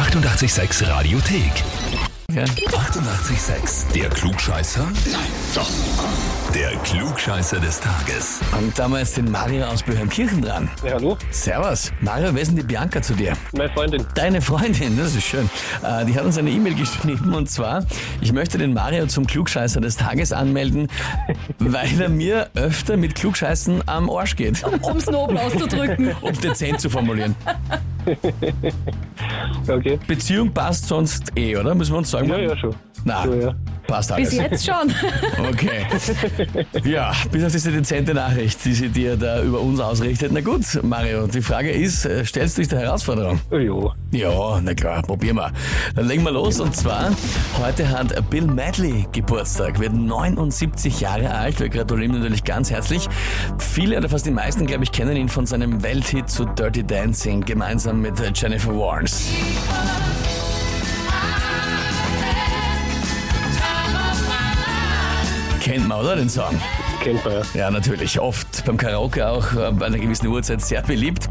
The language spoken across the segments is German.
886 Radiothek. 88,6. Der Klugscheißer? Nein, doch. Der Klugscheißer des Tages. Und da haben wir jetzt den Mario aus Böhrenkirchen dran. Ja, hallo, Servus. Mario, wer ist denn die Bianca zu dir? meine Freundin. Deine Freundin, das ist schön. Äh, die hat uns eine E-Mail geschrieben und zwar, ich möchte den Mario zum Klugscheißer des Tages anmelden, weil er mir öfter mit Klugscheißen am Arsch geht. um es nobel auszudrücken. Um dezent zu formulieren. Okay. Beziehung passt sonst eh, oder? Müssen wir uns sagen? Ja, ja, schon. Na, So, ja. Passt Bis alles. jetzt schon. Okay. Ja, bis auf diese dezente Nachricht, die sie dir da über uns ausrichtet. Na gut, Mario, die Frage ist, äh, stellst du dich der Herausforderung? Oh, jo. Ja, na klar, probieren wir. Dann legen wir los und zwar, heute hat Bill Medley Geburtstag, wird 79 Jahre alt. Wir gratulieren ihm natürlich ganz herzlich. Viele oder fast die meisten, glaube ich, kennen ihn von seinem Welthit zu Dirty Dancing, gemeinsam mit Jennifer Warnes. Kennt man, oder, den Song? Kennt man ja. Ja, natürlich. Oft beim Karaoke auch äh, bei einer gewissen Uhrzeit sehr beliebt.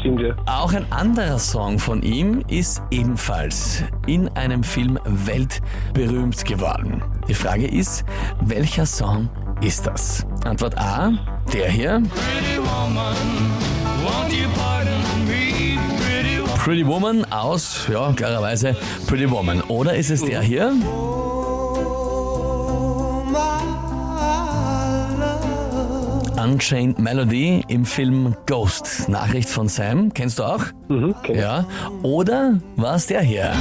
Stimmt ja. Auch ein anderer Song von ihm ist ebenfalls in einem Film weltberühmt geworden. Die Frage ist, welcher Song ist das? Antwort A, der hier. Pretty Woman aus, ja, klarerweise Pretty Woman. Oder ist es der hier? Unchained Melody im Film Ghost. Nachricht von Sam. Kennst du auch? Mhm, kenn ich. Ja. Oder war es der hier?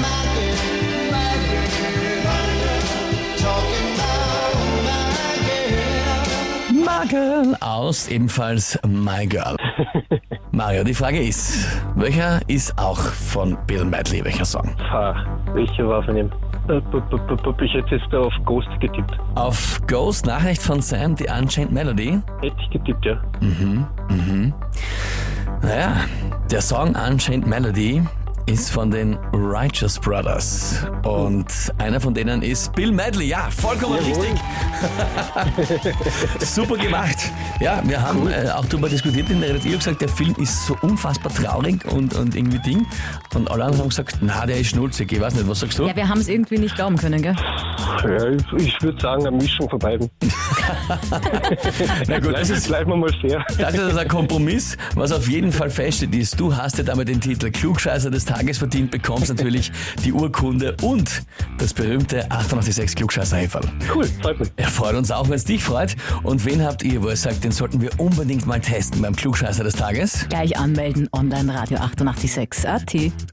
My Girl aus ebenfalls My Girl. Mario, die Frage ist, welcher ist auch von Bill Medley, welcher Song? Ha, welcher war von ihm? Äh, Ich hätte jetzt auf Ghost getippt. Auf Ghost, Nachricht von Sam, die Unchained Melody. Hätte ich getippt, ja. Naja, der Song Unchained Melody ist von den Righteous Brothers. Und einer von denen ist Bill Medley. Ja, vollkommen Jawohl. richtig. Super gemacht. Ja, wir haben äh, auch darüber diskutiert in der Redaktion. Ich gesagt, der Film ist so unfassbar traurig und, und irgendwie Ding. Und alle anderen haben gesagt, na, der ist schnulzig. Ich weiß nicht, was sagst du? Ja, wir haben es irgendwie nicht glauben können, gell? Ja ich ich würde sagen, eine Mischung von beiden. Na gut, das Bleiben ist, bleiben wir mal fair. Das ist ein Kompromiss. Was auf jeden Fall feststeht, ist, du hast ja damit den Titel Klugscheißer des Tages verdient, bekommst natürlich die Urkunde und das berühmte 886 klugscheißer -Häferl. Cool, freut mich. Er freut uns auch, wenn es dich freut. Und wen habt ihr, wo ihr sagt, den sollten wir unbedingt mal testen beim Klugscheißer des Tages? Gleich anmelden, online Radio 886 AT.